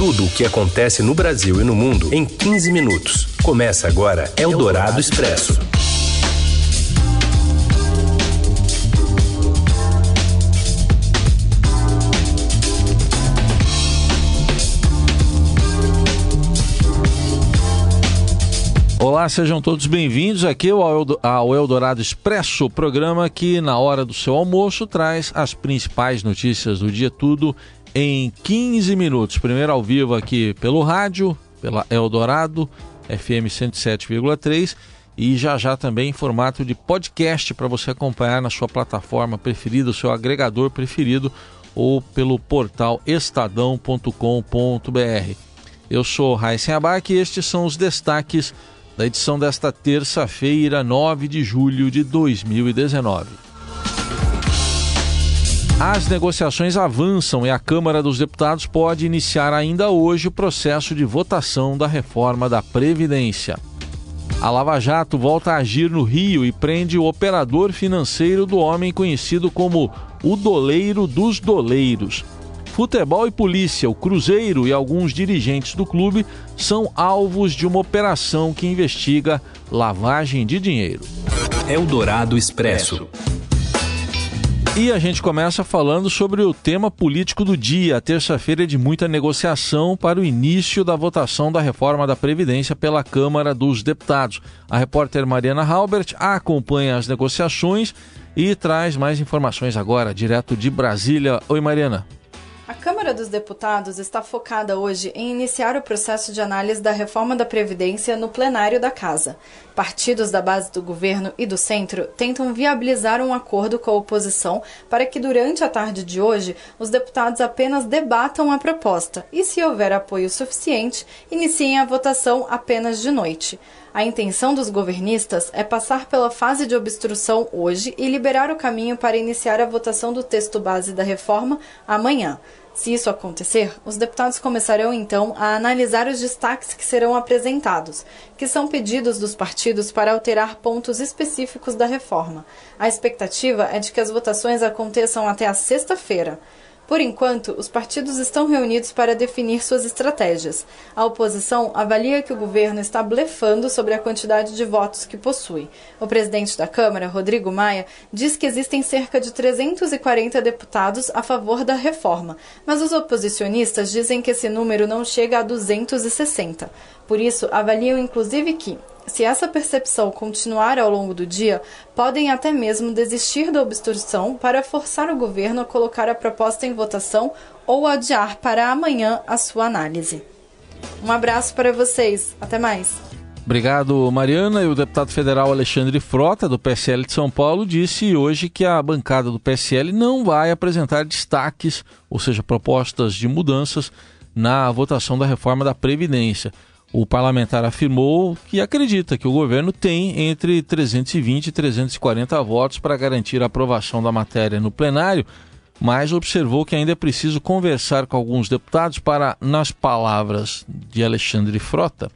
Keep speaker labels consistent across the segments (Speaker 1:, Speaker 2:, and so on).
Speaker 1: Tudo o que acontece no Brasil e no mundo em 15 minutos. Começa agora Eldorado Expresso.
Speaker 2: Olá, sejam todos bem-vindos aqui ao Eldorado Expresso, programa que na hora do seu almoço traz as principais notícias do dia tudo em 15 minutos. Primeiro ao vivo aqui pelo rádio, pela Eldorado FM 107,3 e já já também em formato de podcast para você acompanhar na sua plataforma preferida, o seu agregador preferido ou pelo portal estadão.com.br. Eu sou Raíssen Abac e estes são os destaques da edição desta terça-feira, 9 de julho de 2019. As negociações avançam e a Câmara dos Deputados pode iniciar ainda hoje o processo de votação da reforma da Previdência. A Lava Jato volta a agir no Rio e prende o operador financeiro do homem conhecido como o doleiro dos doleiros. Futebol e polícia, o Cruzeiro e alguns dirigentes do clube são alvos de uma operação que investiga lavagem de dinheiro.
Speaker 1: Eldorado Expresso.
Speaker 2: E a gente começa falando sobre o tema político do dia. A terça-feira é de muita negociação para o início da votação da reforma da Previdência pela Câmara dos Deputados. A repórter Mariana Halbert acompanha as negociações e traz mais informações agora, direto de Brasília. Oi, Mariana.
Speaker 3: A Câmara dos Deputados está focada hoje em iniciar o processo de análise da reforma da Previdência no plenário da Casa. Partidos da base do governo e do centro tentam viabilizar um acordo com a oposição para que, durante a tarde de hoje, os deputados apenas debatam a proposta e, se houver apoio suficiente, iniciem a votação apenas de noite. A intenção dos governistas é passar pela fase de obstrução hoje e liberar o caminho para iniciar a votação do texto base da reforma amanhã. Se isso acontecer, os deputados começarão então a analisar os destaques que serão apresentados, que são pedidos dos partidos para alterar pontos específicos da reforma. A expectativa é de que as votações aconteçam até a sexta-feira. Por enquanto, os partidos estão reunidos para definir suas estratégias. A oposição avalia que o governo está blefando sobre a quantidade de votos que possui. O presidente da Câmara, Rodrigo Maia, diz que existem cerca de 340 deputados a favor da reforma, mas os oposicionistas dizem que esse número não chega a 260. Por isso, avaliam inclusive que, se essa percepção continuar ao longo do dia, podem até mesmo desistir da obstrução para forçar o governo a colocar a proposta em votação ou adiar para amanhã a sua análise. Um abraço para vocês. Até mais.
Speaker 2: Obrigado, Mariana. E o deputado federal Alexandre Frota, do PSL de São Paulo, disse hoje que a bancada do PSL não vai apresentar destaques, ou seja, propostas de mudanças na votação da reforma da Previdência. O parlamentar afirmou que acredita que o governo tem entre 320 e 340 votos para garantir a aprovação da matéria no plenário, mas observou que ainda é preciso conversar com alguns deputados para, nas palavras de Alexandre Frota,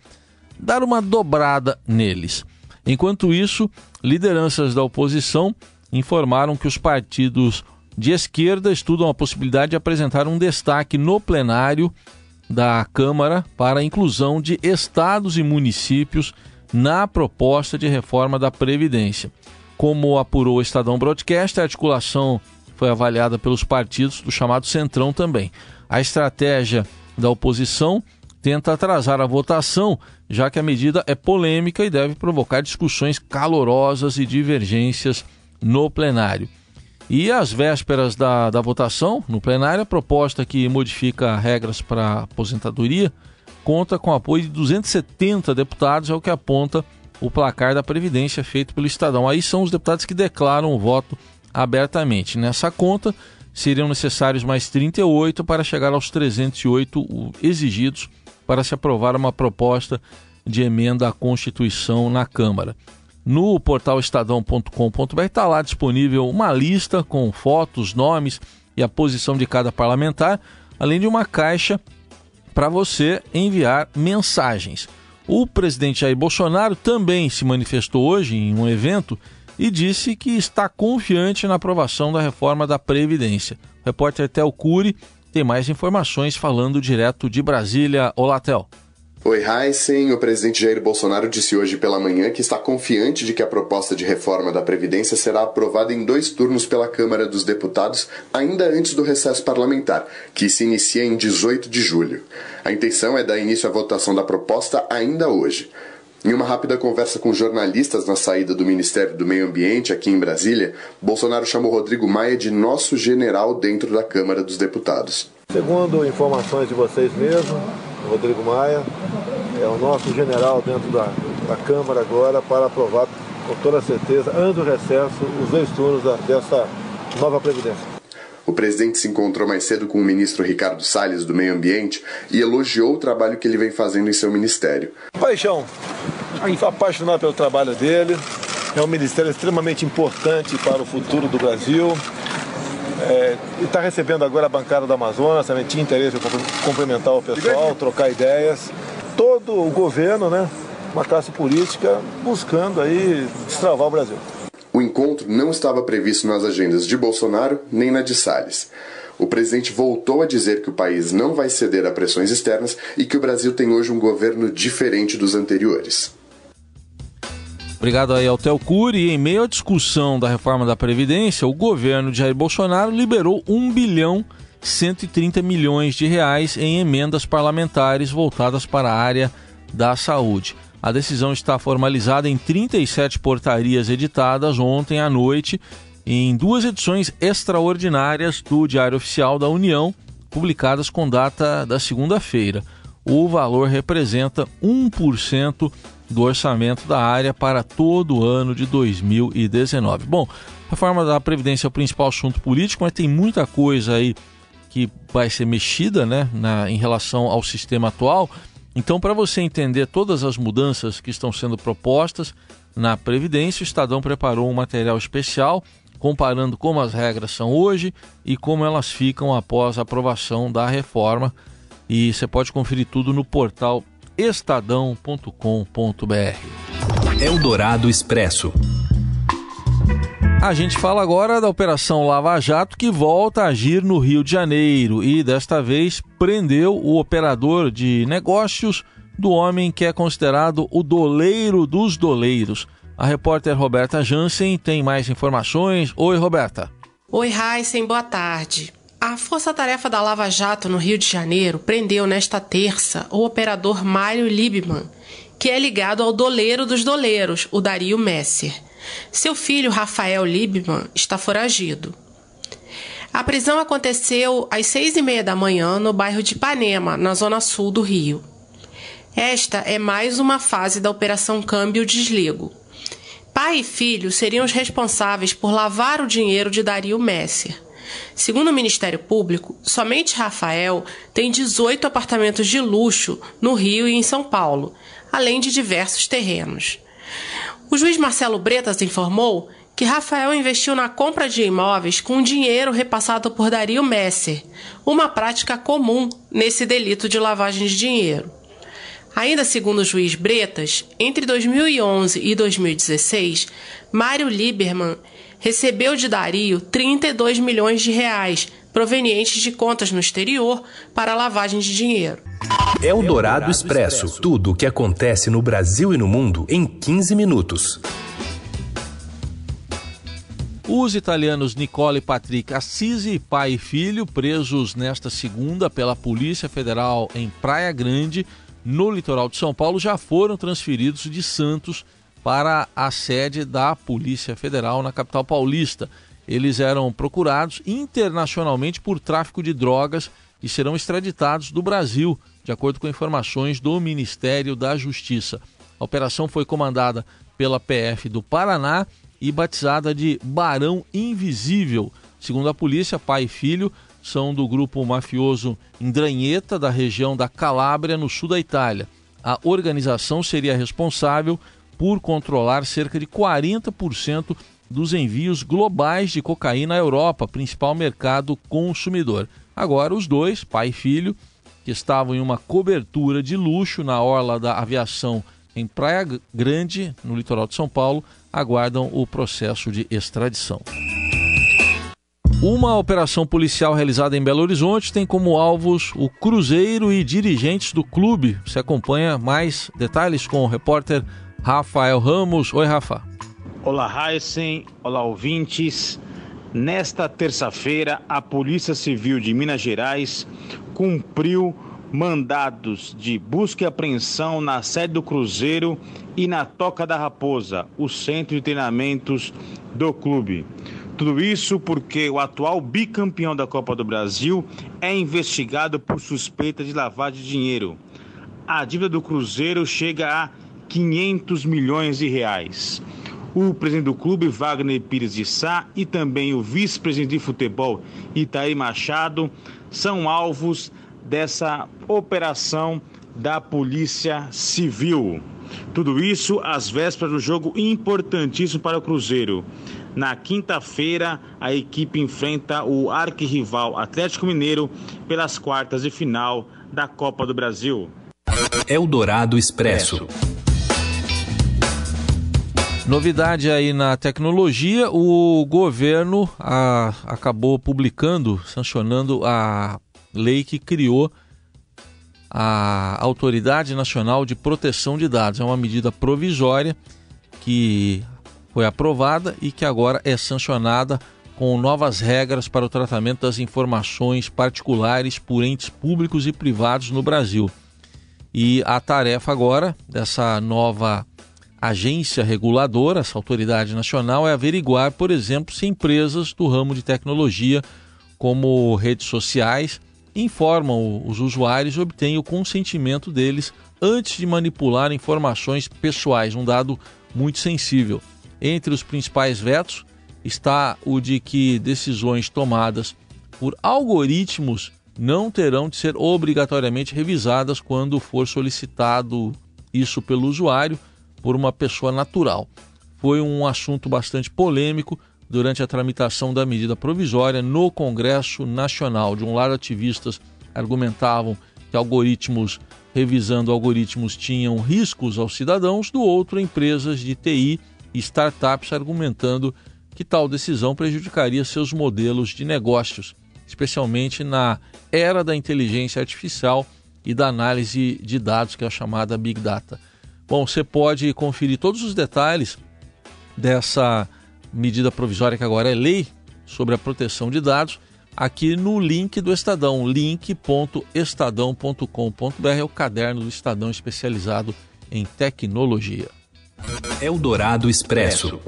Speaker 2: dar uma dobrada neles. Enquanto isso, lideranças da oposição informaram que os partidos de esquerda estudam a possibilidade de apresentar um destaque no plenário da Câmara para a inclusão de estados e municípios na proposta de reforma da Previdência. Como apurou o Estadão Broadcast, a articulação foi avaliada pelos partidos do chamado Centrão também. A estratégia da oposição tenta atrasar a votação, já que a medida é polêmica e deve provocar discussões calorosas e divergências no plenário. E às vésperas da, da votação, no plenário, a proposta que modifica regras para aposentadoria conta com apoio de 270 deputados, é o que aponta o placar da Previdência feito pelo Estadão. Aí são os deputados que declaram o voto abertamente. Nessa conta, seriam necessários mais 38 para chegar aos 308 exigidos para se aprovar uma proposta de emenda à Constituição na Câmara. No portal estadão.com.br está lá disponível uma lista com fotos, nomes e a posição de cada parlamentar, além de uma caixa para você enviar mensagens. O presidente Jair Bolsonaro também se manifestou hoje em um evento e disse que está confiante na aprovação da reforma da Previdência. O repórter Tel Cury tem mais informações falando direto de Brasília. Olá, Tel.
Speaker 4: Oi, Heisen. O presidente Jair Bolsonaro disse hoje pela manhã que está confiante de que a proposta de reforma da Previdência será aprovada em dois turnos pela Câmara dos Deputados, ainda antes do recesso parlamentar, que se inicia em 18 de julho. A intenção é dar início à votação da proposta ainda hoje. Em uma rápida conversa com jornalistas na saída do Ministério do Meio Ambiente aqui em Brasília, Bolsonaro chamou Rodrigo Maia de nosso general dentro da Câmara dos Deputados.
Speaker 5: Segundo informações de vocês mesmos, Rodrigo Maia, é o nosso general dentro da, da Câmara agora para aprovar com toda certeza, antes do recesso, os dois turnos da, dessa nova Previdência.
Speaker 4: O presidente se encontrou mais cedo com o ministro Ricardo Salles do Meio Ambiente e elogiou o trabalho que ele vem fazendo em seu ministério.
Speaker 5: Paixão, sou apaixonado pelo trabalho dele. É um ministério extremamente importante para o futuro do Brasil. É, e está recebendo agora a bancada do Amazonas, também tinha interesse em complementar o pessoal, trocar ideias. Todo o governo, né, uma classe política buscando aí destravar o Brasil.
Speaker 4: O encontro não estava previsto nas agendas de Bolsonaro nem na de Salles. O presidente voltou a dizer que o país não vai ceder a pressões externas e que o Brasil tem hoje um governo diferente dos anteriores.
Speaker 2: Obrigado aí ao. E em meio à discussão da reforma da Previdência, o governo de Jair Bolsonaro liberou 1 bilhão 130 milhões de reais em emendas parlamentares voltadas para a área da saúde. A decisão está formalizada em 37 portarias editadas ontem à noite em duas edições extraordinárias do Diário Oficial da União, publicadas com data da segunda-feira. O valor representa 1% do orçamento da área para todo o ano de 2019. Bom, a reforma da Previdência é o principal assunto político, mas tem muita coisa aí que vai ser mexida né, na, em relação ao sistema atual. Então, para você entender todas as mudanças que estão sendo propostas na Previdência, o Estadão preparou um material especial comparando como as regras são hoje e como elas ficam após a aprovação da reforma. E você pode conferir tudo no portal estadão.com.br.
Speaker 1: Eldorado Expresso.
Speaker 2: A gente fala agora da Operação Lava Jato que volta a agir no Rio de Janeiro e desta vez prendeu o operador de negócios do homem que é considerado o doleiro dos doleiros. A repórter Roberta Jansen tem mais informações. Oi, Roberta.
Speaker 6: Oi, Heisen, boa tarde. A Força Tarefa da Lava Jato no Rio de Janeiro prendeu nesta terça o operador Mário Liebman, que é ligado ao doleiro dos doleiros, o Dario Messer. Seu filho, Rafael Liebman, está foragido. A prisão aconteceu às seis e meia da manhã no bairro de Ipanema, na zona sul do Rio. Esta é mais uma fase da Operação Câmbio Desligo. Pai e filho seriam os responsáveis por lavar o dinheiro de Dario Messer. Segundo o Ministério Público, somente Rafael tem 18 apartamentos de luxo no Rio e em São Paulo, além de diversos terrenos. O juiz Marcelo Bretas informou que Rafael investiu na compra de imóveis com dinheiro repassado por Dario Messer, uma prática comum nesse delito de lavagem de dinheiro. Ainda segundo o juiz Bretas, entre 2011 e 2016, Mário Lieberman recebeu de Dario 32 milhões de reais provenientes de contas no exterior para lavagem de dinheiro.
Speaker 1: É o Dourado Expresso. Tudo o que acontece no Brasil e no mundo em 15 minutos.
Speaker 2: Os italianos Nicole e Patrick Assisi, pai e filho, presos nesta segunda pela Polícia Federal em Praia Grande, no litoral de São Paulo, já foram transferidos de Santos para a sede da Polícia Federal na capital paulista. Eles eram procurados internacionalmente por tráfico de drogas e serão extraditados do Brasil, de acordo com informações do Ministério da Justiça. A operação foi comandada pela PF do Paraná e batizada de Barão Invisível. Segundo a polícia, pai e filho são do grupo mafioso Indranheta, da região da Calábria, no sul da Itália. A organização seria responsável por controlar cerca de 40% dos envios globais de cocaína à Europa, principal mercado consumidor. Agora, os dois, pai e filho, que estavam em uma cobertura de luxo na orla da aviação em Praia Grande, no litoral de São Paulo, aguardam o processo de extradição. Uma operação policial realizada em Belo Horizonte tem como alvos o Cruzeiro e dirigentes do clube. Você acompanha mais detalhes com o repórter Rafael Ramos. Oi, Rafa.
Speaker 7: Olá, Heisen. Olá, ouvintes. Nesta terça-feira, a Polícia Civil de Minas Gerais cumpriu mandados de busca e apreensão na sede do Cruzeiro e na Toca da Raposa, o centro de treinamentos do clube. Tudo isso porque o atual bicampeão da Copa do Brasil é investigado por suspeita de lavagem de dinheiro. A dívida do Cruzeiro chega a 500 milhões de reais. O presidente do clube, Wagner Pires de Sá, e também o vice-presidente de futebol, Itaí Machado, são alvos dessa operação da Polícia Civil. Tudo isso às vésperas do jogo importantíssimo para o Cruzeiro. Na quinta-feira, a equipe enfrenta o arquirrival Atlético Mineiro pelas quartas de final da Copa do Brasil.
Speaker 1: Eldorado Expresso.
Speaker 2: Novidade aí na tecnologia, o governo a, acabou publicando, sancionando a lei que criou a Autoridade Nacional de Proteção de Dados. É uma medida provisória que foi aprovada e que agora é sancionada com novas regras para o tratamento das informações particulares por entes públicos e privados no Brasil. E a tarefa agora dessa nova agência reguladora, essa autoridade nacional, é averiguar, por exemplo, se empresas do ramo de tecnologia, como redes sociais, informam os usuários e obtêm o consentimento deles antes de manipular informações pessoais, um dado muito sensível. Entre os principais vetos está o de que decisões tomadas por algoritmos não terão de ser obrigatoriamente revisadas quando for solicitado isso pelo usuário por uma pessoa natural. Foi um assunto bastante polêmico durante a tramitação da medida provisória no Congresso Nacional. De um lado, ativistas argumentavam que algoritmos, revisando algoritmos, tinham riscos aos cidadãos, do outro, empresas de TI e startups argumentando que tal decisão prejudicaria seus modelos de negócios, especialmente na era da inteligência artificial e da análise de dados, que é a chamada Big Data. Bom, você pode conferir todos os detalhes dessa medida provisória que agora é lei sobre a proteção de dados aqui no link do Estadão, link.estadão.com.br, é o caderno do Estadão especializado em tecnologia.
Speaker 1: Eldorado Expresso.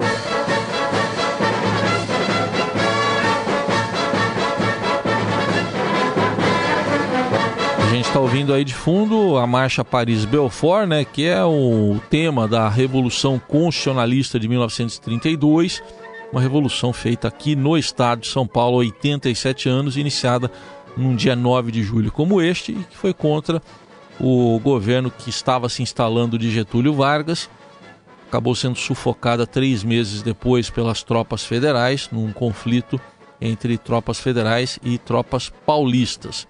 Speaker 2: Gente está ouvindo aí de fundo a Marcha Paris-Belfort, né, que é o tema da Revolução Constitucionalista de 1932, uma revolução feita aqui no estado de São Paulo há 87 anos, iniciada num dia 9 de julho como este, e que foi contra o governo que estava se instalando de Getúlio Vargas acabou sendo sufocada três meses depois pelas tropas federais, num conflito entre tropas federais e tropas paulistas.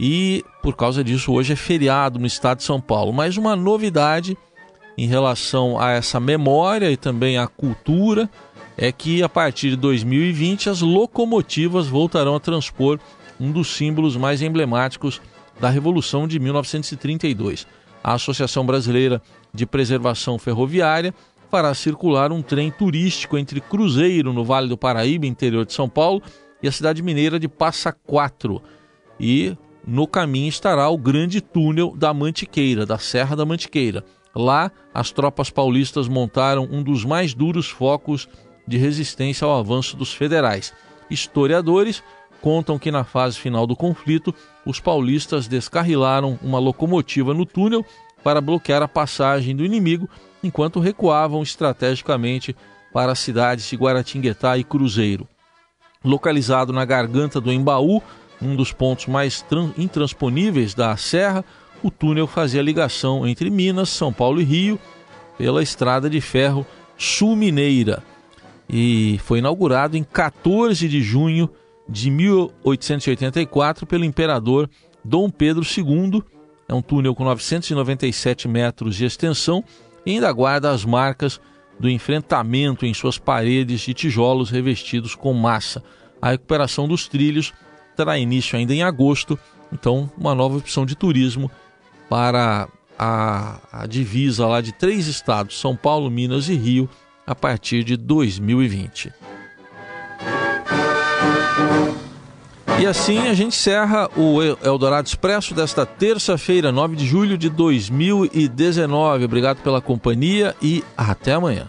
Speaker 2: E por causa disso, hoje é feriado no estado de São Paulo. Mas uma novidade em relação a essa memória e também à cultura é que a partir de 2020 as locomotivas voltarão a transpor um dos símbolos mais emblemáticos da Revolução de 1932. A Associação Brasileira de Preservação Ferroviária fará circular um trem turístico entre Cruzeiro, no Vale do Paraíba, interior de São Paulo, e a cidade mineira de Passa Quatro. E no caminho estará o grande túnel da Mantiqueira, da Serra da Mantiqueira. Lá, as tropas paulistas montaram um dos mais duros focos de resistência ao avanço dos federais. Historiadores contam que na fase final do conflito, os paulistas descarrilaram uma locomotiva no túnel para bloquear a passagem do inimigo, enquanto recuavam estrategicamente para as cidades de Guaratinguetá e Cruzeiro. Localizado na garganta do Embaú, um dos pontos mais intransponíveis da serra, o túnel fazia ligação entre Minas, São Paulo e Rio pela estrada de ferro Sul-Mineira e foi inaugurado em 14 de junho de 1884 pelo imperador Dom Pedro II é um túnel com 997 metros de extensão e ainda guarda as marcas do enfrentamento em suas paredes de tijolos revestidos com massa. A recuperação dos trilhos terá início ainda em agosto, então uma nova opção de turismo para a, a divisa lá de três estados, São Paulo, Minas e Rio, a partir de 2020. E assim a gente encerra o Eldorado Expresso desta terça-feira, 9 de julho de 2019. Obrigado pela companhia e até amanhã.